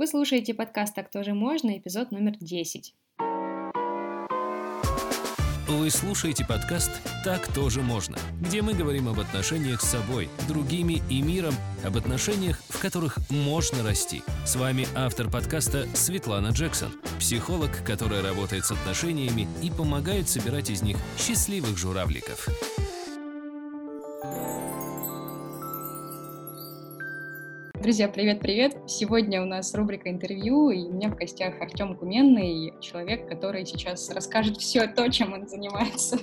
Вы слушаете подкаст «Так тоже можно», эпизод номер 10. Вы слушаете подкаст «Так тоже можно», где мы говорим об отношениях с собой, другими и миром, об отношениях, в которых можно расти. С вами автор подкаста Светлана Джексон, психолог, которая работает с отношениями и помогает собирать из них счастливых журавликов. Друзья, привет-привет! Сегодня у нас рубрика интервью, и у меня в гостях Артем Гуменный, человек, который сейчас расскажет все то, чем он занимается.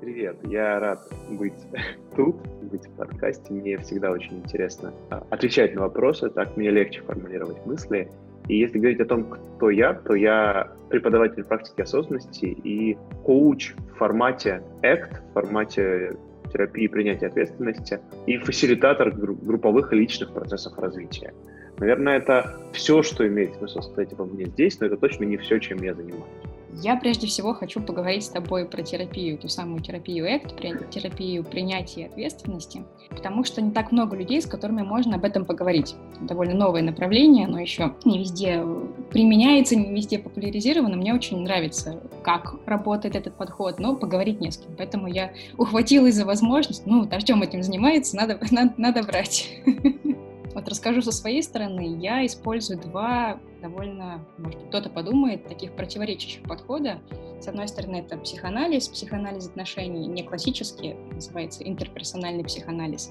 Привет, я рад быть тут, быть в подкасте. Мне всегда очень интересно а, отвечать на вопросы, так мне легче формулировать мысли. И если говорить о том, кто я, то я преподаватель практики осознанности и коуч в формате ACT, в формате терапии принятия ответственности и фасилитатор групповых и личных процессов развития. Наверное, это все, что имеет смысл сказать обо мне здесь, но это точно не все, чем я занимаюсь. Я прежде всего хочу поговорить с тобой про терапию, ту самую терапию ACT, терапию принятия ответственности, потому что не так много людей, с которыми можно об этом поговорить. Довольно новое направление, но еще не везде применяется, не везде популяризировано. Мне очень нравится, как работает этот подход, но поговорить не с кем. Поэтому я ухватилась за возможность, ну, Артем этим занимается, надо, надо, надо брать. Вот расскажу со своей стороны. Я использую два довольно, может кто-то подумает, таких противоречащих подхода. С одной стороны, это психоанализ, психоанализ отношений, не классический, называется интерперсональный психоанализ.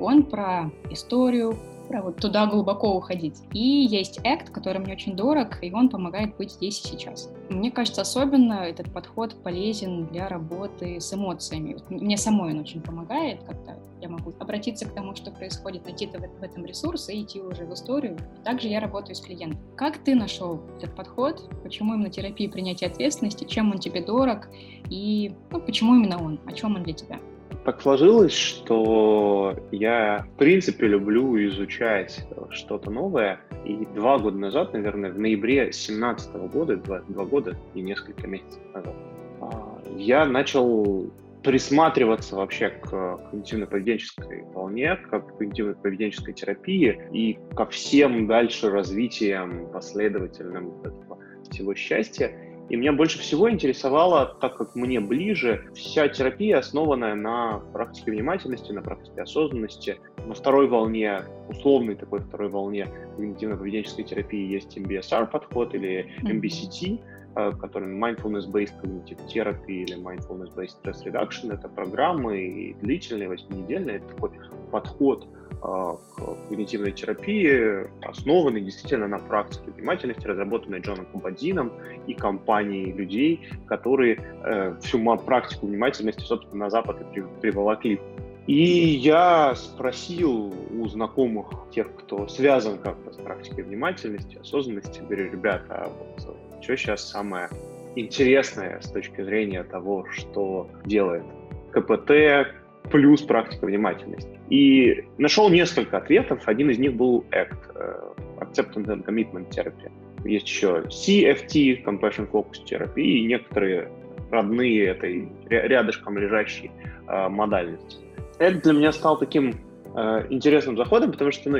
Он про историю, про вот туда глубоко уходить. И есть ACT, который мне очень дорог, и он помогает быть здесь и сейчас. Мне кажется, особенно этот подход полезен для работы с эмоциями. Мне самой он очень помогает, когда я могу обратиться к тому, что происходит, найти в этом ресурс и идти уже в историю. Также я работаю с клиентом. Как ты нашел этот подход? Почему именно терапия принятия ответственности? Чем он тебе дорог? И ну, почему именно он? О чем он для тебя? Так сложилось, что я, в принципе, люблю изучать что-то новое. И два года назад, наверное, в ноябре 2017 года, два, два года и несколько месяцев назад, а, я начал присматриваться вообще к когнитивно-поведенческой волне, к когнитивно-поведенческой терапии и ко всем дальше развитиям последовательным этого всего счастья. И меня больше всего интересовало, так как мне ближе, вся терапия, основанная на практике внимательности, на практике осознанности. На второй волне, условной такой второй волне когнитивно-поведенческой терапии есть MBSR подход или MBCT, э, который Mindfulness-Based Cognitive Therapy или Mindfulness-Based Stress Reduction. Это программы длительные, восьминедельные. Это такой подход к когнитивной терапии, основанной действительно на практике внимательности, разработанной Джоном Кумбадином и компанией людей, которые э, всю практику внимательности, собственно, на Запад и приволокли. И я спросил у знакомых, тех, кто связан как-то с практикой внимательности, осознанности, говорю, ребята, а вот что сейчас самое интересное с точки зрения того, что делает КПТ, плюс практика внимательности. И нашел несколько ответов. Один из них был ACT, э, Acceptance and Commitment Therapy. Есть еще CFT, Compassion Focus Therapy, и некоторые родные этой рядышком лежащей э, модальности. Это для меня стал таким э, интересным заходом, потому что ну,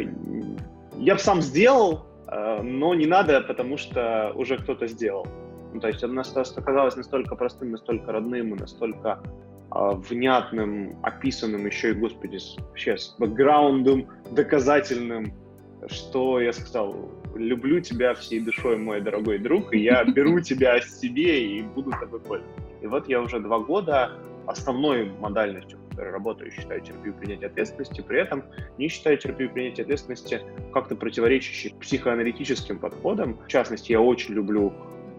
я бы сам сделал, э, но не надо, потому что уже кто-то сделал. Ну, то есть это оказалось настолько простым, настолько родным и настолько внятным, описанным еще и, господи, вообще с бэкграундом доказательным, что я сказал, люблю тебя всей душой, мой дорогой друг, и я беру тебя себе и буду тобой пользоваться. И вот я уже два года основной модальностью, которой работаю, считаю терапию принятия ответственности, при этом не считаю терапию принятия ответственности как-то противоречащей психоаналитическим подходам. В частности, я очень люблю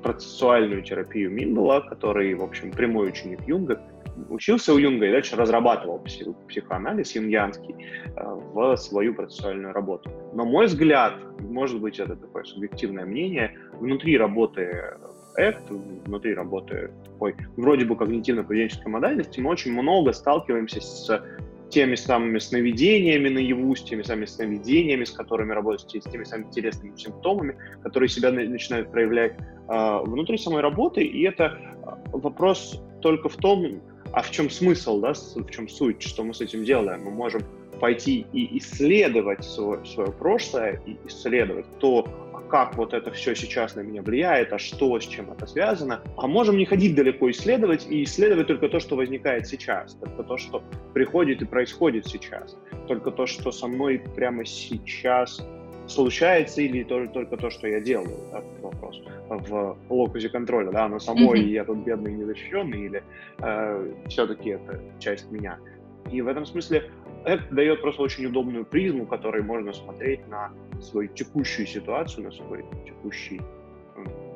процессуальную терапию Миндала, который, в общем, прямой ученик Юнга, учился у Юнга и дальше разрабатывал психоанализ юнгианский э, в свою процессуальную работу. Но мой взгляд, может быть, это такое субъективное мнение, внутри работы ACT, внутри работы такой вроде бы когнитивно-поведенческой модальности, мы очень много сталкиваемся с теми самыми сновидениями наяву, с теми самыми сновидениями, с которыми работать, с теми самыми интересными симптомами, которые себя начинают проявлять э, внутри самой работы. И это вопрос только в том, а в чем смысл, да, в чем суть, что мы с этим делаем? Мы можем пойти и исследовать свое, свое прошлое, и исследовать то, как вот это все сейчас на меня влияет, а что, с чем это связано. А можем не ходить далеко исследовать и исследовать только то, что возникает сейчас, только то, что приходит и происходит сейчас, только то, что со мной прямо сейчас случается или только, только то, что я делаю, да, вопрос в локусе контроля, да, оно само, mm-hmm. и я тут бедный незащищенный, или э, все-таки это часть меня. И в этом смысле это дает просто очень удобную призму, которой можно смотреть на свою текущую ситуацию, на свой текущий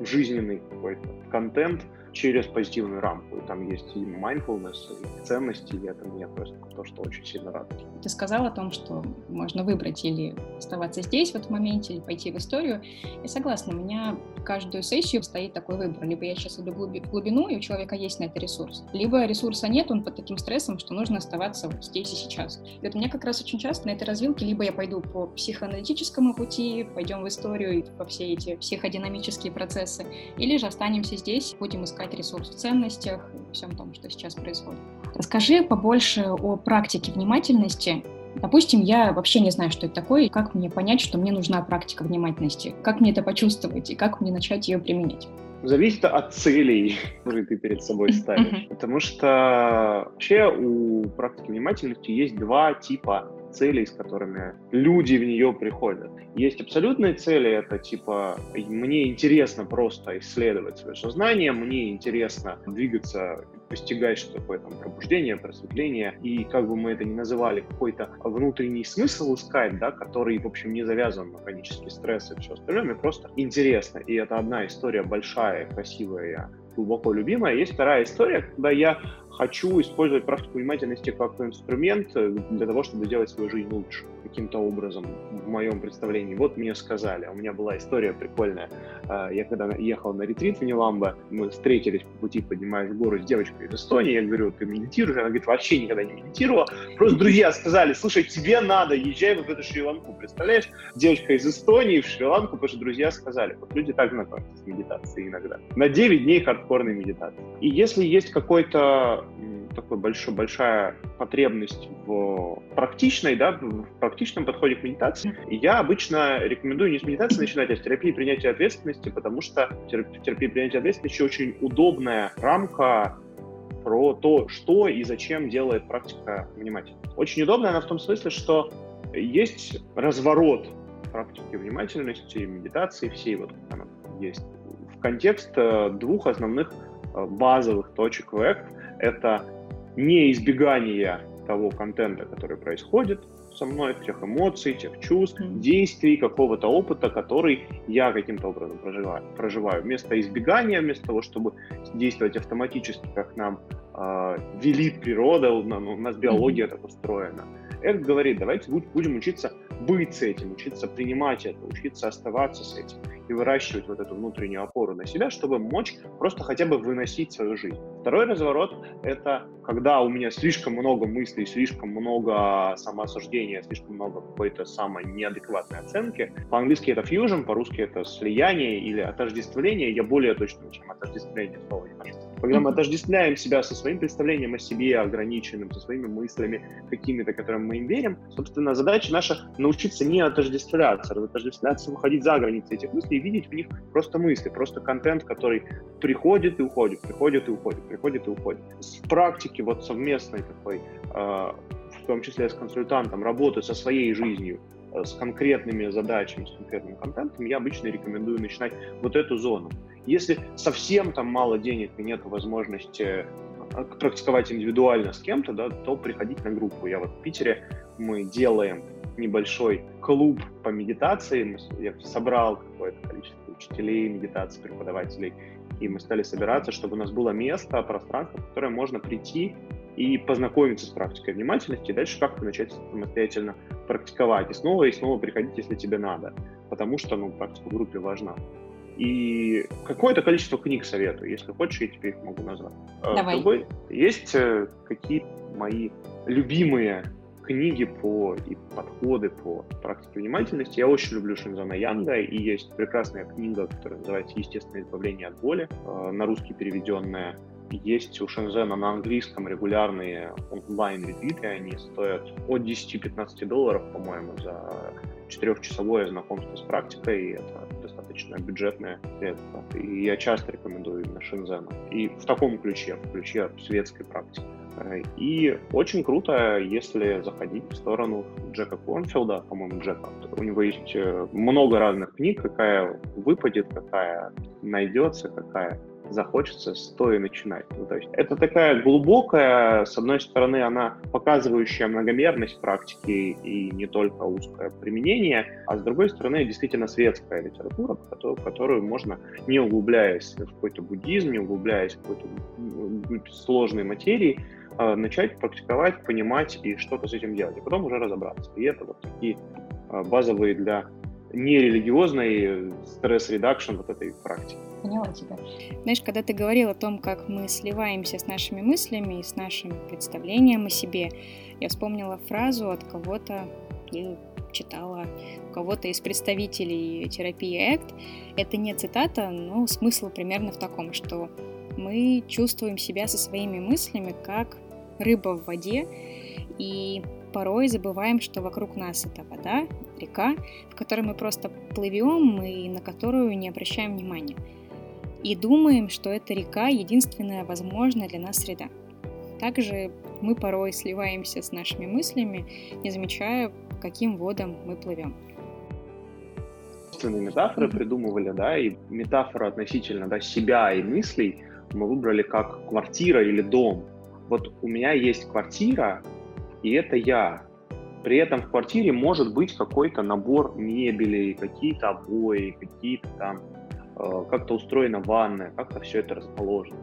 жизненный какой-то контент, через позитивную рамку. И там есть и mindfulness, и ценности, и это мне просто то, что очень сильно радует. Ты сказал о том, что можно выбрать или оставаться здесь в этом моменте, или пойти в историю. Я согласна, у меня каждую сессию стоит такой выбор. Либо я сейчас иду в глубину, и у человека есть на это ресурс, либо ресурса нет, он под таким стрессом, что нужно оставаться вот здесь и сейчас. И вот у меня как раз очень часто на этой развилке либо я пойду по психоаналитическому пути, пойдем в историю и по все эти психодинамические процессы, или же останемся здесь, будем искать ресурс в ценностях и всем том, что сейчас происходит. Расскажи побольше о практике внимательности. Допустим, я вообще не знаю, что это такое, и как мне понять, что мне нужна практика внимательности, как мне это почувствовать и как мне начать ее применять. Зависит от целей, которые ты перед собой ставишь. Потому что вообще у практики внимательности есть два типа целей, с которыми люди в нее приходят. Есть абсолютные цели, это типа мне интересно просто исследовать свое сознание, мне интересно двигаться постигать, что такое там пробуждение, просветление, и как бы мы это ни называли, какой-то внутренний смысл искать, да, который, в общем, не завязан на хронический стресс и все остальное, мне просто интересно. И это одна история большая, красивая, глубоко любимая. Есть вторая история, когда я хочу использовать практику внимательности как инструмент э, для того, чтобы сделать свою жизнь лучше каким-то образом в моем представлении. Вот мне сказали, у меня была история прикольная. А, я когда ехал на ретрит в Неламбо, мы встретились по пути, поднимаясь в гору с девочкой из Эстонии, я говорю, ты медитируешь? Она говорит, вообще никогда не медитировала. Просто друзья сказали, слушай, тебе надо, езжай вот в эту Шри-Ланку. Представляешь, девочка из Эстонии в Шри-Ланку, потому что друзья сказали, вот люди так знакомятся с медитацией иногда. На 9 дней хардкорной медитации. И если есть какой-то такой большой, большая потребность в практичной, да, в практичном подходе к медитации. И я обычно рекомендую не с медитации начинать, а с терапии принятия ответственности, потому что терапия принятия ответственности очень удобная рамка про то, что и зачем делает практика внимательности. Очень удобная она в том смысле, что есть разворот практики внимательности, медитации всей, вот она есть, в контекст э, двух основных э, базовых точек в Act. Это не избегание того контента, который происходит со мной, тех эмоций, тех чувств, действий, какого-то опыта, который я каким-то образом проживаю. проживаю. Вместо избегания, вместо того, чтобы действовать автоматически, как нам э, велит природа, у нас биология так устроена, Эрк говорит, давайте будем учиться быть с этим, учиться принимать это, учиться оставаться с этим и выращивать вот эту внутреннюю опору на себя, чтобы мочь просто хотя бы выносить свою жизнь. Второй разворот — это когда у меня слишком много мыслей, слишком много самоосуждения, слишком много какой-то самой неадекватной оценки. По-английски это fusion, по-русски это слияние или отождествление. Я более точно, чем отождествление слова не нашел. Когда мы отождествляем себя со своим представлением о себе ограниченным, со своими мыслями какими-то, которым мы им верим, собственно, задача наша научиться не отождествляться, отождествляться, выходить за границы этих мыслей и видеть в них просто мысли, просто контент, который приходит и уходит, приходит и уходит, приходит и уходит. С практики вот совместной такой, э, в том числе с консультантом, работы со своей жизнью, э, с конкретными задачами, с конкретным контентом, я обычно рекомендую начинать вот эту зону. Если совсем там мало денег и нет возможности э, практиковать индивидуально с кем-то, да, то приходить на группу. Я вот в Питере, мы делаем небольшой клуб по медитации. Я собрал какое-то количество учителей медитации, преподавателей, и мы стали собираться, чтобы у нас было место, пространство, в которое можно прийти и познакомиться с практикой внимательности, и дальше как-то начать самостоятельно практиковать. И снова и снова приходить, если тебе надо, потому что ну, практика в группе важна. И какое-то количество книг советую. Если хочешь, я тебе их могу назвать. А, Давай. Другой, есть э, какие мои любимые книги по и подходы по практике внимательности. Я очень люблю Шинзана Янга, и есть прекрасная книга, которая называется «Естественное избавление от боли», э, на русский переведенная. есть у Шензена на английском регулярные онлайн-ретриты, они стоят от 10-15 долларов, по-моему, за четырехчасовое знакомство с практикой, и это достаточно бюджетное средство. И я часто рекомендую именно Шензена. И в таком ключе, в ключе светской практики. И очень круто, если заходить в сторону Джека Корнфилда, по-моему, Джека. У него есть э, много разных книг, какая выпадет, какая найдется, какая захочется, стоя начинать. Ну, то есть это такая глубокая, с одной стороны, она показывающая многомерность практики и не только узкое применение, а с другой стороны, действительно светская литература, которую, которую можно, не углубляясь в какой-то буддизм, не углубляясь в какой-то сложной материи, начать практиковать, понимать и что-то с этим делать, и потом уже разобраться. И это вот такие а, базовые для нерелигиозной stress reduction вот этой практики. Поняла тебя. Знаешь, когда ты говорил о том, как мы сливаемся с нашими мыслями и с нашим представлением о себе, я вспомнила фразу от кого-то, я читала у кого-то из представителей терапии ACT. Это не цитата, но смысл примерно в таком, что мы чувствуем себя со своими мыслями как рыба в воде, и порой забываем, что вокруг нас это вода, река, в которой мы просто плывем и на которую не обращаем внимания. И думаем, что эта река единственная возможная для нас среда. Также мы порой сливаемся с нашими мыслями, не замечая, каким водом мы плывем. Собственные метафоры придумывали, да, и метафора относительно да, себя и мыслей мы выбрали как квартира или дом – вот у меня есть квартира, и это я. При этом в квартире может быть какой-то набор мебели, какие-то обои, какие-то там, э, как-то устроена ванная, как-то все это расположено.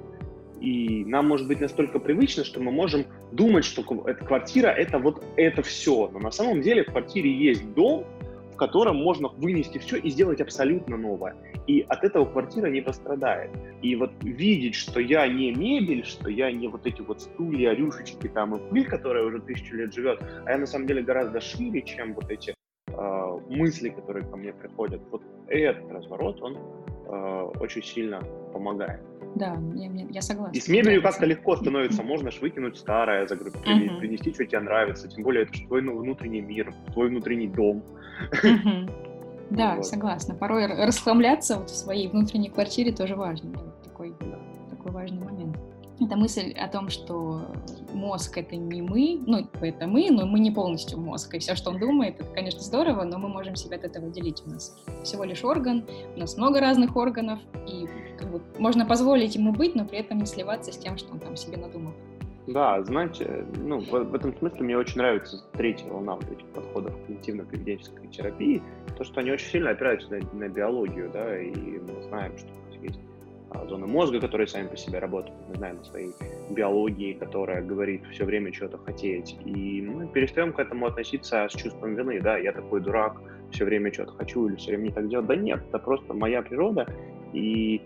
И нам может быть настолько привычно, что мы можем думать, что эта квартира это вот это все. Но на самом деле в квартире есть дом, в котором можно вынести все и сделать абсолютно новое. И от этого квартира не пострадает. И вот видеть, что я не мебель, что я не вот эти вот стулья, рюшечки там и пыль, которая уже тысячу лет живет, а я на самом деле гораздо шире, чем вот эти э, мысли, которые ко мне приходят. Вот этот разворот, он э, очень сильно помогает. Да, я, я согласна. И с мебелью как-то легко становится, можно ж выкинуть старое, загрузить, uh-huh. принести, что тебе нравится, тем более это же твой ну, внутренний мир, твой внутренний дом. Uh-huh. Да, вот. согласна. Порой расхламляться вот в своей внутренней квартире тоже важно. Такой, такой важный момент. Это мысль о том, что мозг это не мы, ну, это мы, но мы не полностью мозг. И все, что он думает, это, конечно, здорово, но мы можем себя от этого делить. У нас всего лишь орган, у нас много разных органов, и как бы, можно позволить ему быть, но при этом не сливаться с тем, что он там себе надумал. Да, знаете, ну, в, в этом смысле мне очень нравится третья волна вот этих подходов когнитивно-поведенческой терапии, то, что они очень сильно опираются на, на биологию, да, и мы знаем, что есть зоны мозга, которые сами по себе работают, мы знаем о своей биологии, которая говорит все время что-то хотеть, и мы перестаем к этому относиться с чувством вины, да, я такой дурак, все время что-то хочу или все время не так делать, да нет, это просто моя природа, и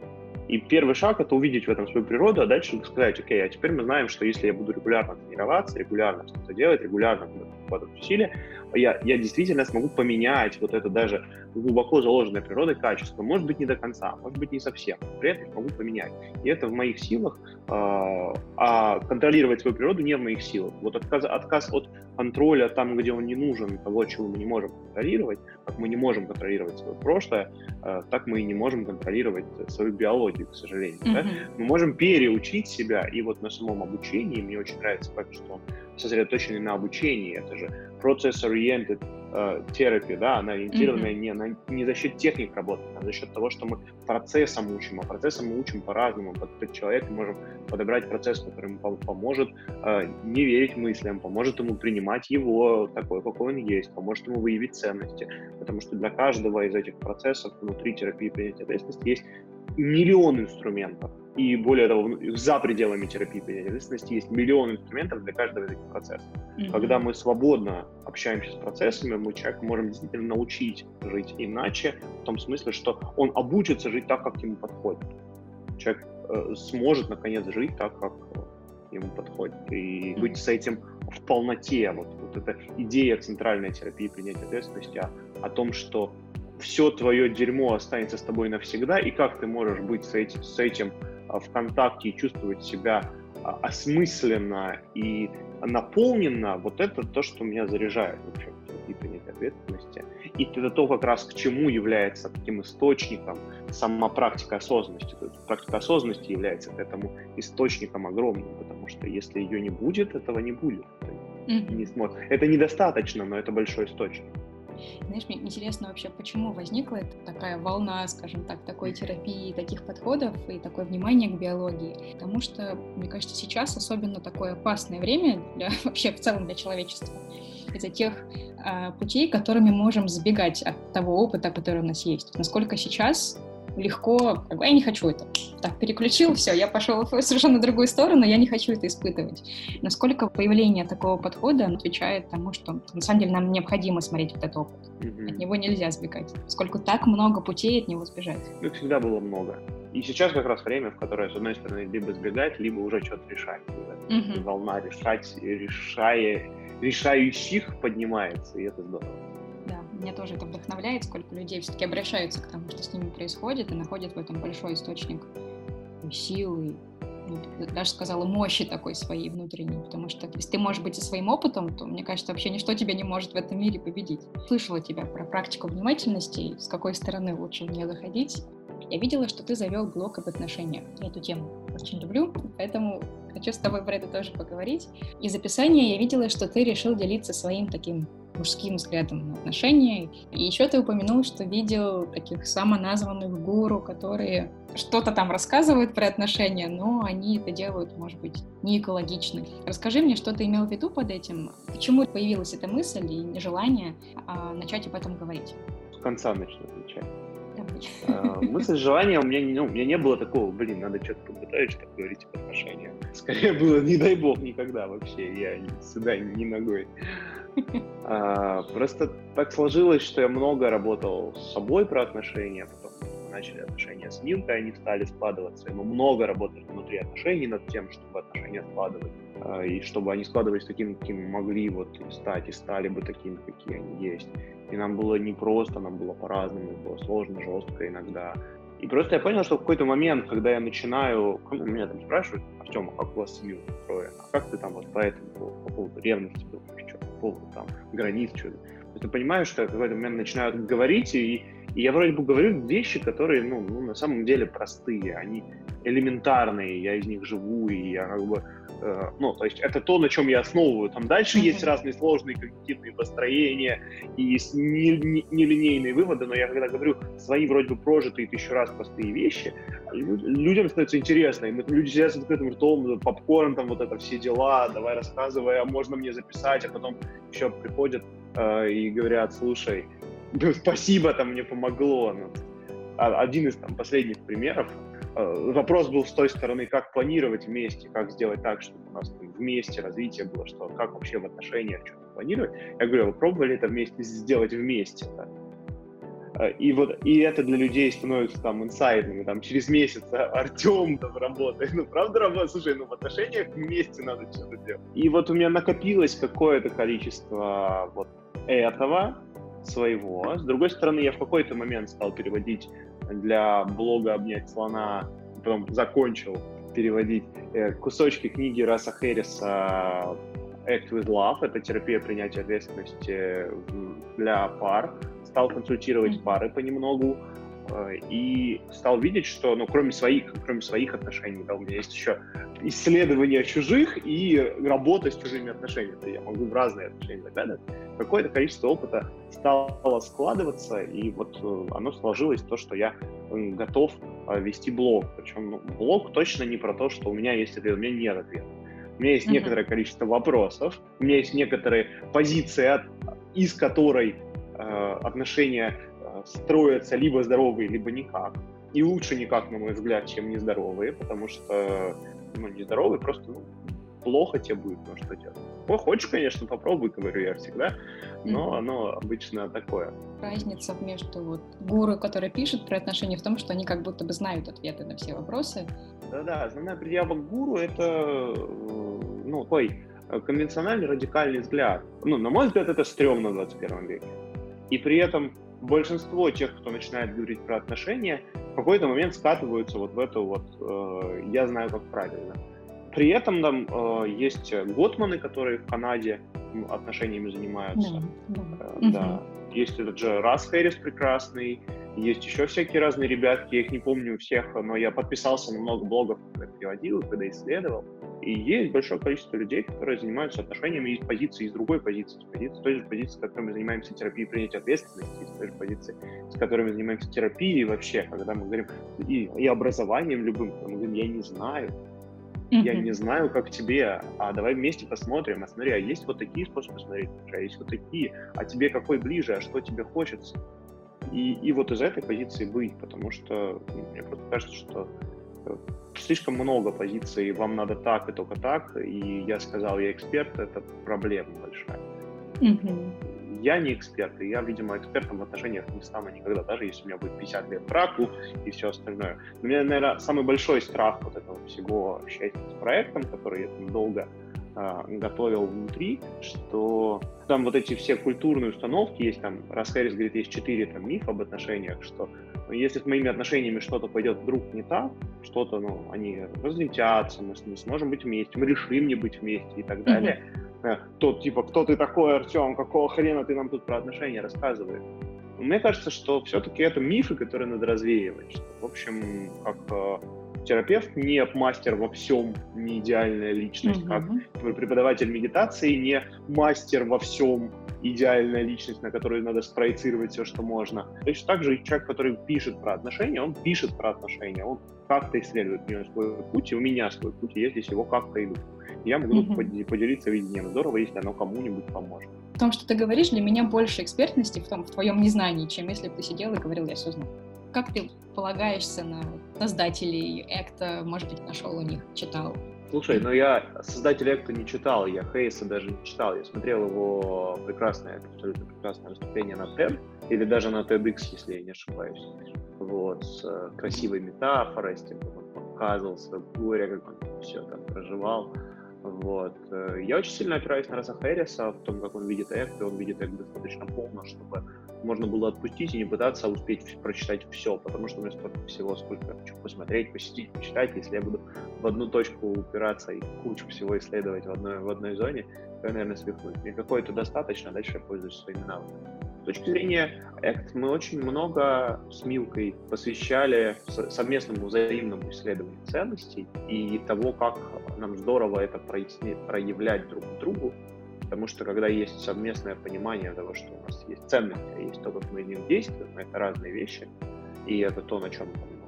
и первый шаг — это увидеть в этом свою природу, а дальше сказать, окей, а теперь мы знаем, что если я буду регулярно тренироваться, регулярно что-то делать, регулярно вкладывать усилия, я, я действительно смогу поменять вот это даже глубоко заложенное природой качество. Может быть, не до конца, может быть, не совсем, при этом смогу поменять. И это в моих силах, э, а контролировать свою природу не в моих силах. Вот отказ, отказ от контроля там, где он не нужен, того, чего мы не можем контролировать, как мы не можем контролировать свое прошлое, э, так мы и не можем контролировать свою биологию, к сожалению. Mm-hmm. Да? Мы можем переучить себя, и вот на самом обучении мне очень нравится факт, что сосредоточенный на обучении, это же process-oriented э, терапия, да, она ориентированная mm-hmm. не, на, не за счет техник работает, а за счет того, что мы процессом учим, а процессом мы учим по-разному. Под, под человека можем подобрать процесс, который ему поможет э, не верить мыслям, поможет ему принимать его такой, какой он есть, поможет ему выявить ценности, потому что для каждого из этих процессов внутри терапии принятия ответственности есть миллион инструментов. И более того, за пределами терапии принятия ответственности есть миллион инструментов для каждого из этих процессов. Mm-hmm. Когда мы свободно общаемся с процессами, мы человека можем действительно научить жить иначе, в том смысле, что он обучится жить так, как ему подходит. Человек э, сможет, наконец, жить так, как ему подходит. И mm-hmm. быть с этим в полноте. Вот, вот эта идея центральной терапии принятия ответственности о, о том, что все твое дерьмо останется с тобой навсегда, и как ты можешь быть с этим, с этим в контакте и чувствовать себя осмысленно и наполненно, вот это то, что меня заряжает вообще и принять ответственности. И это то, как раз к чему является таким источником сама практика осознанности. То есть практика осознанности является к этому источником огромным, потому что если ее не будет, этого не будет. Mm-hmm. Не сможет. Это недостаточно, но это большой источник. Знаешь, мне интересно вообще, почему возникла такая волна, скажем так, такой терапии, таких подходов и такое внимание к биологии. Потому что, мне кажется, сейчас особенно такое опасное время для, вообще в целом для человечества из-за тех э, путей, которыми можем сбегать от того опыта, который у нас есть. Насколько сейчас легко, как бы, я не хочу это. Так, переключил, все, я пошел в совершенно другую сторону, я не хочу это испытывать. Насколько появление такого подхода отвечает тому, что на самом деле нам необходимо смотреть вот этот опыт. Mm-hmm. От него нельзя сбегать. Сколько так много путей от него сбежать. Ну, всегда было много. И сейчас как раз время, в которое, с одной стороны, либо сбегать, либо уже что-то решать. Mm-hmm. Волна решать, решая, решающих поднимается, и это здорово меня тоже это вдохновляет, сколько людей все-таки обращаются к тому, что с ними происходит, и находят в этом большой источник силы, ну, даже сказала, мощи такой своей внутренней, потому что если ты можешь быть со своим опытом, то, мне кажется, вообще ничто тебя не может в этом мире победить. Слышала тебя про практику внимательности, с какой стороны лучше в нее заходить. Я видела, что ты завел блог об отношениях. Я эту тему очень люблю, поэтому хочу с тобой про это тоже поговорить. Из описания я видела, что ты решил делиться своим таким мужским взглядом на отношения. И еще ты упомянул, что видел таких самоназванных гуру, которые что-то там рассказывают про отношения, но они это делают, может быть, не экологично. Расскажи мне, что ты имел в виду под этим? Почему появилась эта мысль и нежелание а, начать об этом говорить? С конца начну отвечать. А, мысль, желание у меня, ну, у меня не было такого, блин, надо что-то подготовить, чтобы говорить об отношениях. Скорее было, не дай бог, никогда вообще, я сюда ни ногой. А, просто так сложилось, что я много работал с собой про отношения, потом начали отношения с Милкой, они стали складываться, и мы много работали внутри отношений над тем, чтобы отношения складывать, а, и чтобы они складывались такими, какими могли вот стать, и стали бы такими, какие они есть. И нам было непросто, нам было по-разному, было сложно, жестко иногда. И просто я понял, что в какой-то момент, когда я начинаю, меня там спрашивают, Артем, а как у вас семью устроена? А как ты там вот по этому, по поводу ревности думаешь, что, по поводу там границ, что то ты понимаешь, что в какой-то момент начинают говорить, и, и я вроде бы говорю вещи, которые, ну, ну, на самом деле простые, они элементарные, я из них живу, и я как бы Э, ну, то есть это то, на чем я основываю. Там дальше mm-hmm. есть разные сложные когнитивные построения и нелинейные выводы, но я когда говорю свои вроде бы прожитые тысячу раз простые вещи, людям становится интересно, и мы, люди сидят с открытым ртом, попкорн, там вот это все дела, давай рассказывай, а можно мне записать, а потом еще приходят э, и говорят, слушай, спасибо, там мне помогло. Ну, а, один из там последних примеров, вопрос был с той стороны, как планировать вместе, как сделать так, чтобы у нас там, вместе развитие было, что как вообще в отношениях что-то планировать. Я говорю, вы пробовали это вместе сделать вместе? Да? Э, и вот и это для людей становится там инсайдами, там через месяц а, Артем там работает, ну правда работает, слушай, ну в отношениях вместе надо что-то делать. И вот у меня накопилось какое-то количество вот этого своего. С другой стороны, я в какой-то момент стал переводить для блога «Обнять слона», потом закончил переводить э, кусочки книги Раса Хэрриса «Act with Love», это терапия принятия ответственности для пар, стал консультировать пары понемногу, Э, и стал видеть, что, ну, кроме своих, кроме своих отношений, да, у меня есть еще исследования чужих и работа с чужими отношениями. Я могу в разные отношения заглядывать. Какое-то количество опыта стало складываться, и вот э, оно сложилось то, что я готов э, вести блог. Причем ну, блог точно не про то, что у меня есть ответ, у меня нет ответа. У меня есть mm-hmm. некоторое количество вопросов, у меня есть некоторые позиции, из которой э, отношения строятся либо здоровые, либо никак. И лучше никак, на мой взгляд, чем нездоровые, потому что ну, нездоровые просто ну, плохо тебе будет, ну что делать. Ну, хочешь, конечно, попробуй, говорю я всегда, но mm-hmm. оно обычно такое. Разница между вот гуру, которые пишут про отношения, в том, что они как будто бы знают ответы на все вопросы. Да-да, основная предъява гуру — это, э, ну, такой конвенциональный радикальный взгляд. Ну, на мой взгляд, это стрёмно в 21 веке. И при этом большинство тех, кто начинает говорить про отношения, какой-то момент скатываются вот в эту вот э, «я знаю, как правильно». При этом там э, есть готманы, которые в Канаде отношениями занимаются. Да, да. Э, да. Есть этот же Рас Хэрис прекрасный, есть еще всякие разные ребятки, я их не помню всех, но я подписался на много блогов, когда переводил, когда исследовал. И есть большое количество людей, которые занимаются отношениями из позиции, из другой позиции, из позиции, той же позиции, с которой мы занимаемся терапией принятия ответственности, из той же позиции, с которой мы занимаемся терапией вообще, когда мы говорим и, и образованием любым, мы говорим, я не знаю, Mm-hmm. Я не знаю, как тебе, а давай вместе посмотрим. А смотри, а есть вот такие способы смотреть, а есть вот такие, а тебе какой ближе, а что тебе хочется? И, и вот из этой позиции быть, потому что ну, мне просто кажется, что э, слишком много позиций, вам надо так и только так, и я сказал, я эксперт, это проблема большая. Mm-hmm. Я не эксперт, и я, видимо, экспертом в отношениях не стану никогда, даже если у меня будет 50 лет браку и все остальное. У меня, наверное, самый большой страх вот этого всего счастья с проектом, который я там долго готовил внутри, что там вот эти все культурные установки есть, там, раз Хэрис говорит, есть четыре там мифа об отношениях, что если с моими отношениями что-то пойдет вдруг не так, что-то, ну, они разлетятся, мы не сможем быть вместе, мы решим не быть вместе и так далее, mm-hmm. то, типа, кто ты такой, Артем, какого хрена ты нам тут про отношения рассказываешь? Мне кажется, что все-таки это мифы, которые надо развеивать. Что, в общем, как э, терапевт не мастер во всем, не идеальная личность, mm-hmm. как преподаватель медитации не мастер во всем, идеальная личность, на которую надо спроецировать все, что можно. Точно так же человек, который пишет про отношения, он пишет про отношения, он как-то исследует у него свой путь, и у меня свой путь, и я здесь его как-то иду. Я могу mm-hmm. поделиться видением. Здорово, если оно кому-нибудь поможет. В том, что ты говоришь, для меня больше экспертности в том, в твоем незнании, чем если бы ты сидел и говорил, я все знаю. Как ты полагаешься на создателей Экта, может быть, нашел у них, читал? Слушай, ну я создателя Экта не читал, я Хейса даже не читал. Я смотрел его прекрасное, абсолютно прекрасное выступление на TED, или даже на TEDx, если я не ошибаюсь. Вот, с э, красивой метафорой, с тем, как он показывал свое горе, как он все там проживал. Вот. Э, я очень сильно опираюсь на Раса Хэрриса в том, как он видит Экт, и он видит Экт достаточно полно, чтобы можно было отпустить и не пытаться успеть прочитать все, потому что у меня столько всего, сколько хочу посмотреть, посетить, почитать, если я буду в одну точку упираться и кучу всего исследовать в одной, в одной зоне, то я, наверное, свихнусь. Мне какое-то достаточно, а дальше я пользуюсь своими навыками. С точки зрения ACT мы очень много с Милкой посвящали совместному взаимному исследованию ценностей и того, как нам здорово это проявлять друг другу, потому что когда есть совместное понимание того, что у нас есть ценности, а есть то, как мы в них действуем, это разные вещи, и это то, на чем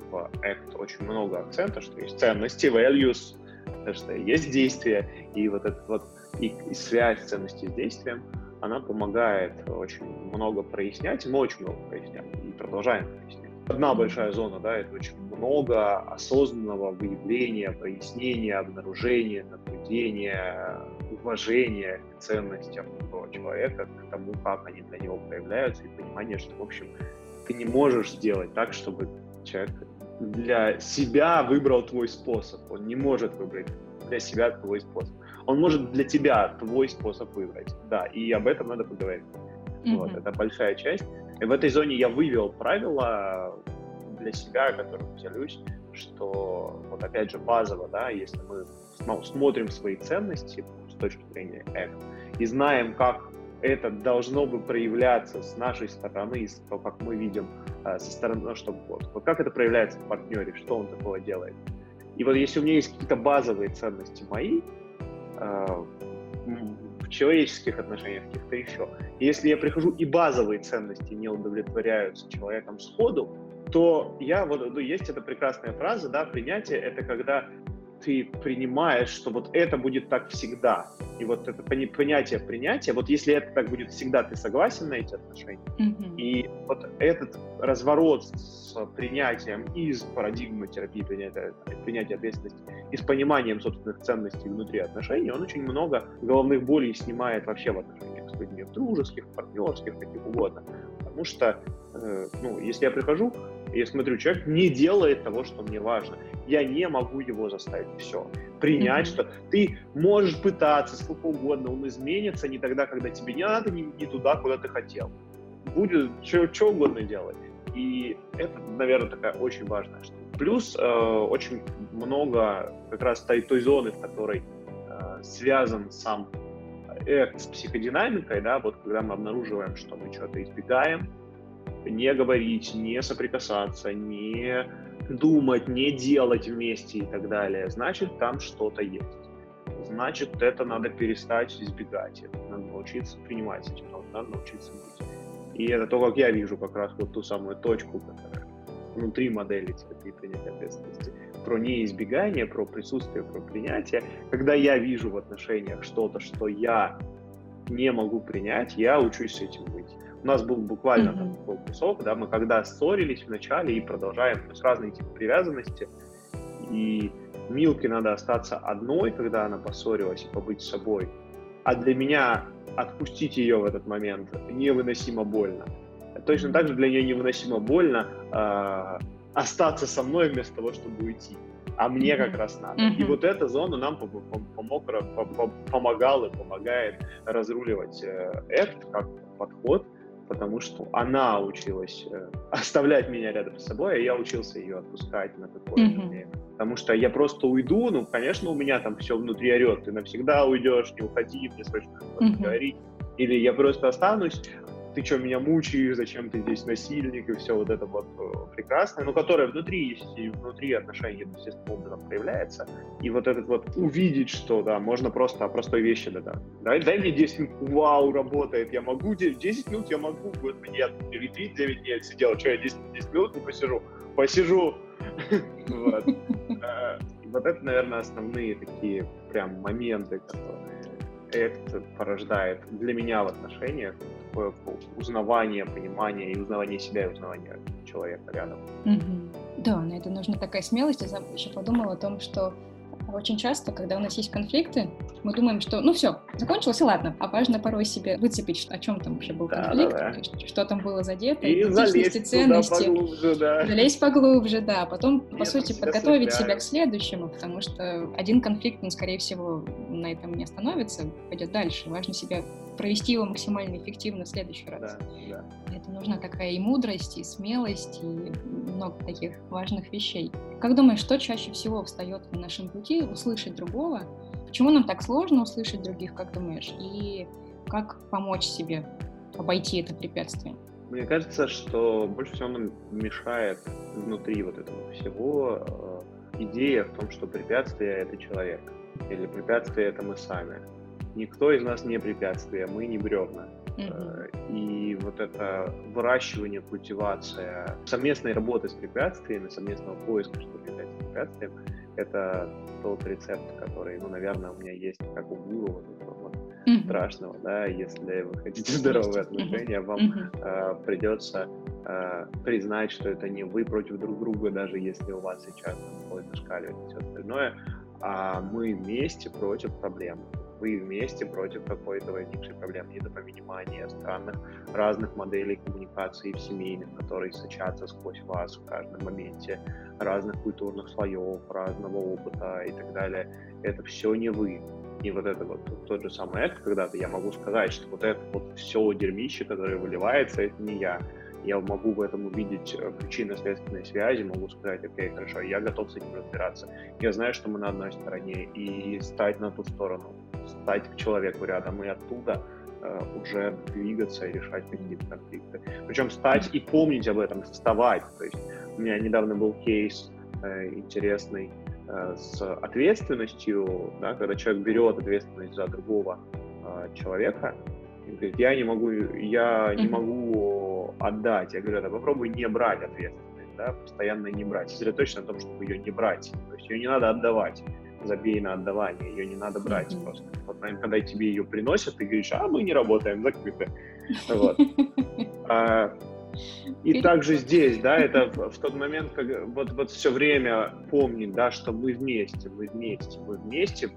в ACT очень много акцента, что есть ценности, values, что есть действия, и вот этот вот и, и связь ценностей с действием, она помогает очень много прояснять, мы очень много проясняем, и продолжаем прояснять. Одна большая зона, да, это очень много осознанного выявления, прояснения, обнаружения, наблюдения, уважения к ценностям другого человека, к тому, как они для него проявляются, и понимание, что, в общем, ты не можешь сделать так, чтобы человек для себя выбрал твой способ. Он не может выбрать для себя твой способ. Он может для тебя твой способ выбрать. Да, и об этом надо поговорить. Mm-hmm. Вот, это большая часть. И в этой зоне я вывел правила для себя, которым делюсь, что вот опять же базово, да, если мы смотрим свои ценности точки зрения эко и знаем, как это должно бы проявляться с нашей стороны, с того, как мы видим э, со стороны, ну, что вот, вот как это проявляется в партнере, что он такого делает. И вот если у меня есть какие-то базовые ценности мои э, в человеческих отношениях, каких-то еще, если я прихожу и базовые ценности не удовлетворяются человеком сходу, то я вот, ну, есть эта прекрасная фраза, да, принятие — это когда ты принимаешь, что вот это будет так всегда. И вот это понятие принятия, вот если это так будет всегда, ты согласен на эти отношения? Mm-hmm. И вот этот разворот с принятием из парадигмы терапии принятия, принятия ответственности и с пониманием собственных ценностей внутри отношений, он очень много головных болей снимает вообще в отношениях с людьми, в дружеских, партнерских, каких угодно. Потому что, э, ну, если я прихожу, я смотрю, человек не делает того, что мне важно. Я не могу его заставить все. Принять, mm-hmm. что ты можешь пытаться сколько угодно, он изменится не тогда, когда тебе не надо, не, не туда, куда ты хотел. Будет что угодно делать. И это, наверное, такая очень важная штука. Плюс э, очень много как раз той, той зоны, в которой э, связан сам эк с психодинамикой, да, вот когда мы обнаруживаем, что мы что-то избегаем, не говорить, не соприкасаться, не думать, не делать вместе и так далее, значит, там что-то есть. Значит, это надо перестать избегать, это надо научиться принимать этим, надо научиться быть. И это то, как я вижу как раз вот ту самую точку, которая внутри модели принятия ответственности. Про неизбегание, про присутствие, про принятие. Когда я вижу в отношениях что-то, что я не могу принять, я учусь с этим быть. У нас был буквально mm-hmm. там кусок, да, мы когда ссорились вначале и продолжаем, то есть разные типы привязанности, и Милке надо остаться одной, когда она поссорилась, и побыть с собой. А для меня отпустить ее в этот момент невыносимо больно. Точно так же для нее невыносимо больно э, остаться со мной вместо того, чтобы уйти. А мне как раз надо. Mm-hmm. И вот эта зона нам помог, помогал и помогает разруливать этот как подход, потому что она училась э, оставлять меня рядом с собой, а я учился ее отпускать на какое-то mm-hmm. время. Потому что я просто уйду, ну, конечно, у меня там все внутри орет, ты навсегда уйдешь, не уходи, мне срочно mm-hmm. говорить. Или я просто останусь, ты что, меня мучаешь, зачем ты здесь насильник, и все вот это вот э, прекрасное, но которое внутри есть, и внутри отношений естественным образом проявляется. И вот этот вот увидеть, что, да, можно просто о простой вещи, да, да. Дай, дай мне 10 минут, вау, работает, я могу, 10 минут я могу, вот я ретвит 9 дней сидел, что я 10, 10 минут не посижу, посижу. Э, вот это, наверное, основные такие прям моменты, которые Act порождает для меня в отношениях такое узнавание, понимание и узнавание себя, и узнавание человека рядом. Mm-hmm. Да, на это нужна такая смелость. Я еще подумала о том, что очень часто, когда у нас есть конфликты, мы думаем, что ну все, закончилось и ладно. А важно порой себе выцепить, о чем там вообще был да, конфликт, да, да. что там было задето, и залезть ценности. поглубже, да. Залезть поглубже, да. Потом, Нет, по сути, подготовить себя к следующему, потому что один конфликт, он, скорее всего, на этом не остановится, пойдет дальше. Важно себя провести его максимально эффективно в следующий раз. Да, да. Это нужна такая и мудрость, и смелость, и много таких важных вещей. Как думаешь, что чаще всего встает на нашем пути услышать другого? Почему нам так сложно услышать других, как думаешь? И как помочь себе обойти это препятствие? Мне кажется, что больше всего нам мешает внутри вот этого всего э, идея в том, что препятствие — это человек, или препятствие — это мы сами никто из нас не препятствие, мы не бревна. Mm-hmm. И вот это выращивание, культивация совместной работы с препятствиями, совместного поиска, что препятствием, это тот рецепт, который, ну, наверное, у меня есть как у гуру, вот этого вот mm-hmm. страшного, да, если вы хотите здоровые отношения, вам mm-hmm. э, придется э, признать, что это не вы против друг друга, даже если у вас сейчас будет зашкаливать и все остальное, а мы вместе против проблемы вы вместе против какой-то возникшей проблемы, недопонимания, странных разных моделей коммуникации в семейных, которые сочатся сквозь вас в каждом моменте, разных культурных слоев, разного опыта и так далее. Это все не вы. И вот это вот тот же самый это, когда-то я могу сказать, что вот это вот все дерьмище, которое выливается, это не я я могу в этом увидеть э, причинно-следственные связи, могу сказать, окей, хорошо, я готов с этим разбираться. Я знаю, что мы на одной стороне, и стать на ту сторону, стать к человеку рядом, и оттуда э, уже двигаться и решать какие-то конфликты. Причем стать и помнить об этом, вставать. То есть у меня недавно был кейс э, интересный э, с ответственностью, да, когда человек берет ответственность за другого э, человека, говорит, я не могу, я не могу отдать. Я говорю, да попробуй не брать ответственность, да, постоянно не брать. Сосредоточься на том, чтобы ее не брать. То есть ее не надо отдавать забей на отдавание, ее не надо брать mm-hmm. просто. Вот, наверное, когда тебе ее приносят, ты говоришь, а мы не работаем, закрыто. Вот. А, и также здесь, да, это в, в тот момент, как вот, вот все время помнить, да, что мы вместе, мы вместе, мы вместе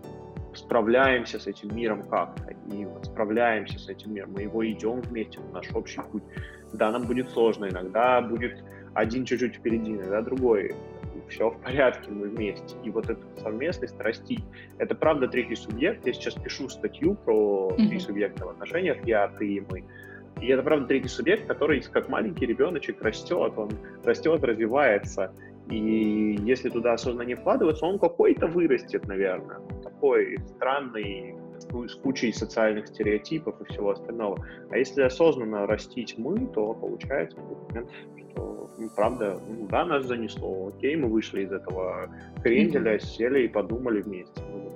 справляемся с этим миром как-то, и вот справляемся с этим миром, мы его идем вместе, наш общий путь. Да, нам будет сложно, иногда будет один чуть-чуть впереди, иногда другой, все в порядке, мы вместе. И вот эта совместность растить. Это правда третий субъект. Я сейчас пишу статью про mm-hmm. три субъекта в отношениях, я, ты и мы. И это, правда, третий субъект, который как маленький ребеночек растет, он растет, развивается. И если туда осознанно не вкладываться, он какой-то вырастет, наверное. Такой странный, с кучей социальных стереотипов и всего остального. А если осознанно растить мы, то получается что, ну, правда, ну, да, нас занесло, окей, мы вышли из этого кренделя, mm-hmm. сели и подумали вместе. Ну,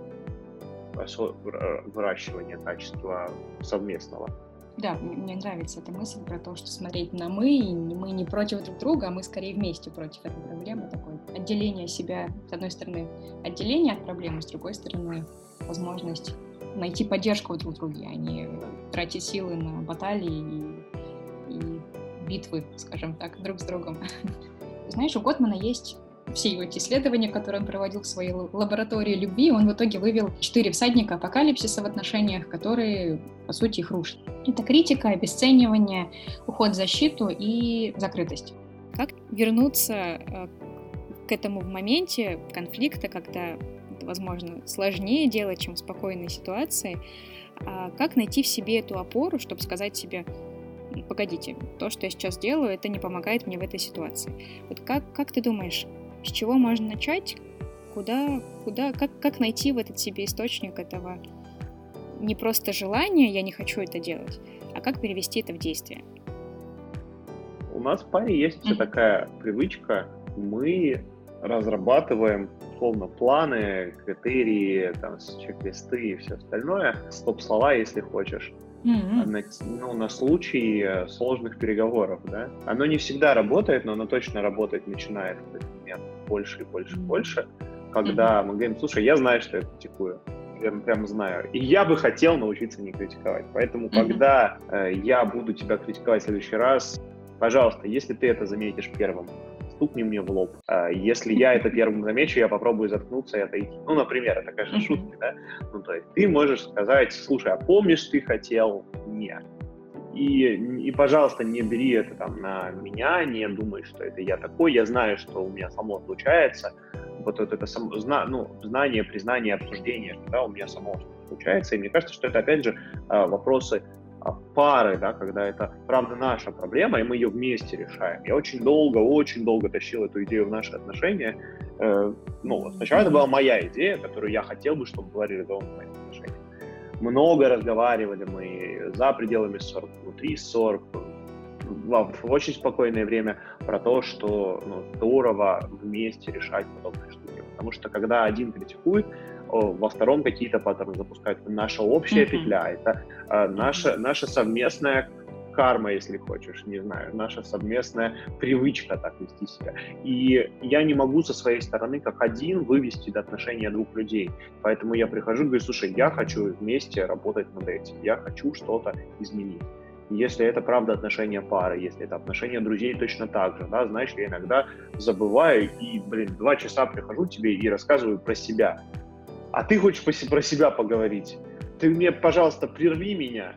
выращивание качества совместного. Да, мне нравится эта мысль про то, что смотреть на мы, и мы не против друг друга, а мы скорее вместе против этой проблемы. Такое отделение себя, с одной стороны, отделение от проблемы, с другой стороны, возможность найти поддержку друг в друге, а не тратить силы на баталии и, и битвы, скажем так, друг с другом. Знаешь, у Готмана есть все его эти исследования, которые он проводил в своей лаборатории любви, он в итоге вывел четыре всадника апокалипсиса в отношениях, которые, по сути, их рушат. Это критика, обесценивание, уход в защиту и закрытость. Как вернуться э, к этому в моменте конфликта, когда возможно, сложнее делать, чем в спокойной ситуации, а как найти в себе эту опору, чтобы сказать себе, погодите, то, что я сейчас делаю, это не помогает мне в этой ситуации. Вот как, как ты думаешь, с чего можно начать? Куда, куда, как, как найти в этот себе источник этого не просто желания, я не хочу это делать, а как перевести это в действие? У нас в паре есть mm-hmm. такая привычка, мы разрабатываем условно планы, критерии, там, чек-листы и все остальное, стоп-слова, если хочешь, mm-hmm. на, ну, на случай э, сложных переговоров, да. Оно не всегда работает, но оно точно работать начинает в этот момент больше и больше и больше, когда mm-hmm. мы говорим, слушай, я знаю, что я критикую, я прям знаю. И я бы хотел научиться не критиковать. Поэтому, mm-hmm. когда э, я буду тебя критиковать в следующий раз, пожалуйста, если ты это заметишь первым, стукни мне в лоб. А если я это первым замечу, я попробую заткнуться и отойти. Ну, например, это, конечно, шутки, да? Ну, то есть ты можешь сказать, слушай, а помнишь, ты хотел нет? И, и, пожалуйста, не бери это там на меня, не думай, что это я такой. Я знаю, что у меня само случается. Вот, вот это само, зна, ну, знание, признание, обсуждение, что да, у меня само случается. И мне кажется, что это, опять же, а, вопросы пары, да, когда это, правда, наша проблема, и мы ее вместе решаем. Я очень долго, очень долго тащил эту идею в наши отношения. Э, ну, сначала это была моя идея, которую я хотел бы, чтобы была реализована в моих отношениях. Много разговаривали мы за пределами ссор, внутри ссор, в, в очень спокойное время про то, что ну, здорово вместе решать подобные штуки. Потому что когда один критикует, во втором какие-то паттерны запускают. Наша общая mm-hmm. петля, это э, наша, наша совместная карма, если хочешь, не знаю, наша совместная привычка так вести себя. И я не могу со своей стороны как один вывести до отношения двух людей. Поэтому я прихожу и говорю, слушай, я хочу вместе работать над этим, я хочу что-то изменить. Если это правда отношения пары, если это отношения друзей, точно так же, да, знаешь, я иногда забываю и, блин, два часа прихожу тебе и рассказываю про себя, а ты хочешь про себя поговорить. Ты мне, пожалуйста, прерви меня,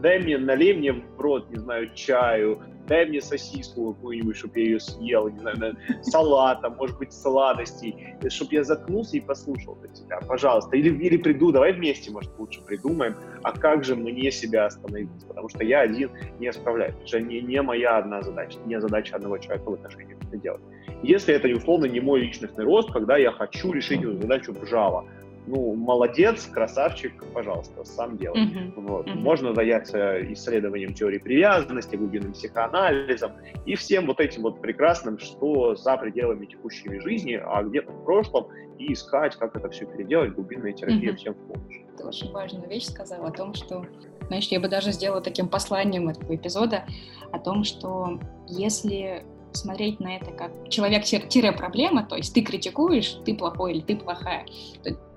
дай мне, налей мне в рот, не знаю, чаю, дай мне сосиску какую-нибудь, чтобы я ее съел, не знаю, салата, может быть, сладостей, чтобы я заткнулся и послушал для тебя, пожалуйста. Или, или приду, давай вместе, может, лучше придумаем, а как же мне себя остановить, потому что я один не справляюсь. Это не, не моя одна задача, не задача одного человека в отношениях это делать. Если это, условно, не мой личностный рост, когда я хочу решить эту задачу в Java, ну, молодец, красавчик, пожалуйста, сам делай. Uh-huh. Вот. Uh-huh. Можно заняться исследованием теории привязанности, глубинным психоанализом и всем вот этим вот прекрасным, что за пределами текущей жизни, а где-то в прошлом, и искать, как это все переделать, глубинная терапия uh-huh. всем в помощь. Ты очень важную вещь сказал о том, что, знаешь, я бы даже сделала таким посланием этого эпизода, о том, что если смотреть на это как человек-проблема, то есть ты критикуешь, ты плохой или ты плохая.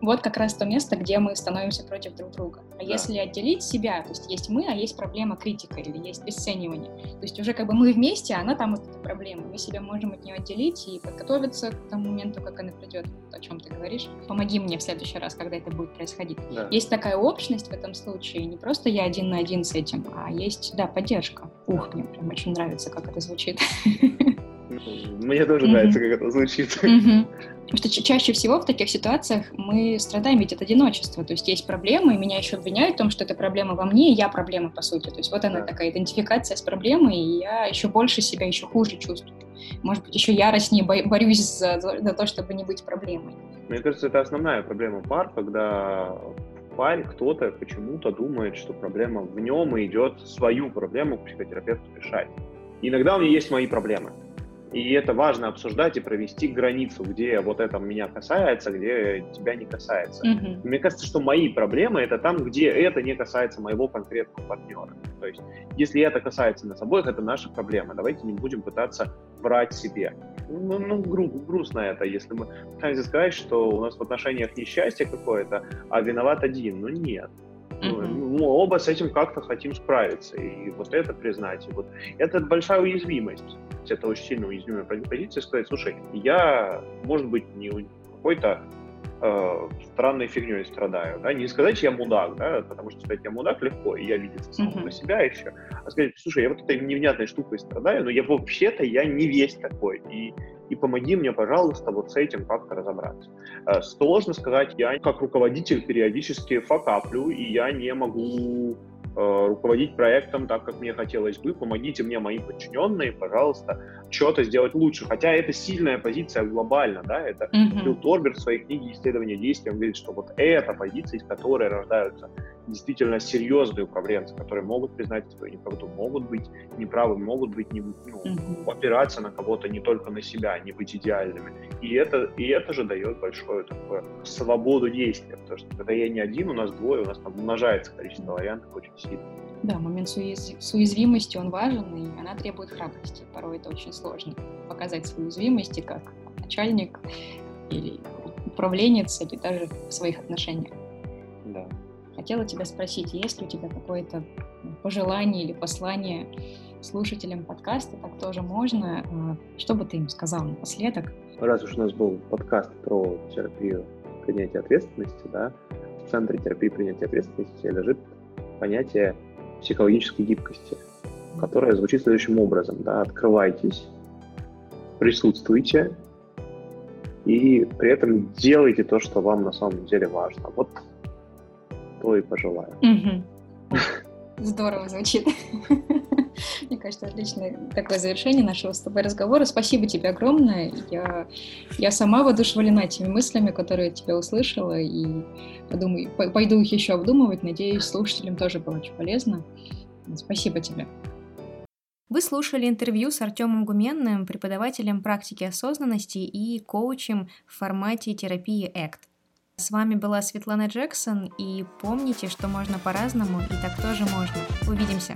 Вот как раз то место, где мы становимся против друг друга. А да. если отделить себя, то есть есть мы, а есть проблема критика или есть обесценивание. То есть уже как бы мы вместе, а она там вот эта проблема. Мы себя можем от нее отделить и подготовиться к тому моменту, как она придет, о чем ты говоришь. Помоги мне в следующий раз, когда это будет происходить. Да. Есть такая общность в этом случае, не просто я один на один с этим, а есть, да, поддержка. Ух, мне прям очень нравится, как это звучит. Мне тоже нравится, как это звучит. Потому что чаще всего в таких ситуациях мы страдаем ведь от одиночества. То есть есть проблема, и меня еще обвиняют в том, что это проблема во мне, и я проблема, по сути. То есть вот она такая идентификация с проблемой, и я еще больше себя еще хуже чувствую. Может быть, еще яростнее борюсь за, за то, чтобы не быть проблемой. Мне кажется, это основная проблема пар, когда в паре кто-то почему-то думает, что проблема в нем и идет свою проблему к психотерапевту решать. иногда у меня есть мои проблемы. И это важно обсуждать и провести границу, где вот это меня касается, где тебя не касается. Mm-hmm. Мне кажется, что мои проблемы это там, где это не касается моего конкретного партнера. То есть, если это касается нас обоих, это наша проблема. Давайте не будем пытаться врать себе. Ну, ну гру- грустно это, если мы пытаемся сказать, что у нас в отношениях несчастье какое-то, а виноват один. Ну нет. Mm-hmm. Мы оба с этим как-то хотим справиться. И вот это признать. И вот это большая уязвимость это очень сильно уязвимая позиция, сказать, слушай, я, может быть, не какой-то э, странной фигней страдаю, да, не сказать, что я мудак, да, потому что сказать, я мудак легко, и я самому mm-hmm. на себя еще, а сказать, слушай, я вот этой невнятной штукой страдаю, но я вообще-то, я не весь такой, и, и помоги мне, пожалуйста, вот с этим как-то разобраться. Э, сложно сказать, я как руководитель периодически факаплю, и я не могу руководить проектом так, как мне хотелось бы. Помогите мне, мои подчиненные, пожалуйста, что-то сделать лучше. Хотя это сильная позиция глобально, да, это mm-hmm. Билл Торбер в своей книге «Исследование действия» он говорит, что вот эта позиция, из которой рождаются действительно серьезные управленцы, которые могут признать свою неправоту, могут быть неправы, могут быть не, ну, mm-hmm. опираться на кого-то не только на себя, не быть идеальными. И это, и это же дает большую такую свободу действия, потому что когда я не один, у нас двое, у нас там умножается количество вариантов очень сильно. Да, момент с, уязв... с уязвимостью, он важен, и она требует храбрости. Порой это очень сложно показать свои уязвимости как начальник или управленец, или даже в своих отношениях. Да. Хотела тебя спросить, есть ли у тебя какое-то пожелание или послание слушателям подкаста, так тоже можно. А, что бы ты им сказал напоследок? Раз уж у нас был подкаст про терапию принятия ответственности, да, в центре терапии принятия ответственности лежит понятие психологической гибкости, которая звучит следующим образом. Да, открывайтесь, присутствуйте и при этом делайте то, что вам на самом деле важно. Вот то и пожелаю. Здорово звучит. Мне кажется, отличное такое завершение нашего с тобой разговора. Спасибо тебе огромное. Я, я сама воодушевлена этими мыслями, которые я тебя услышала, и подумаю, пойду их еще обдумывать. Надеюсь, слушателям тоже было очень полезно. Спасибо тебе. Вы слушали интервью с Артемом Гуменным, преподавателем практики осознанности и коучем в формате терапии ACT. С вами была Светлана Джексон, и помните, что можно по-разному, и так тоже можно. Увидимся!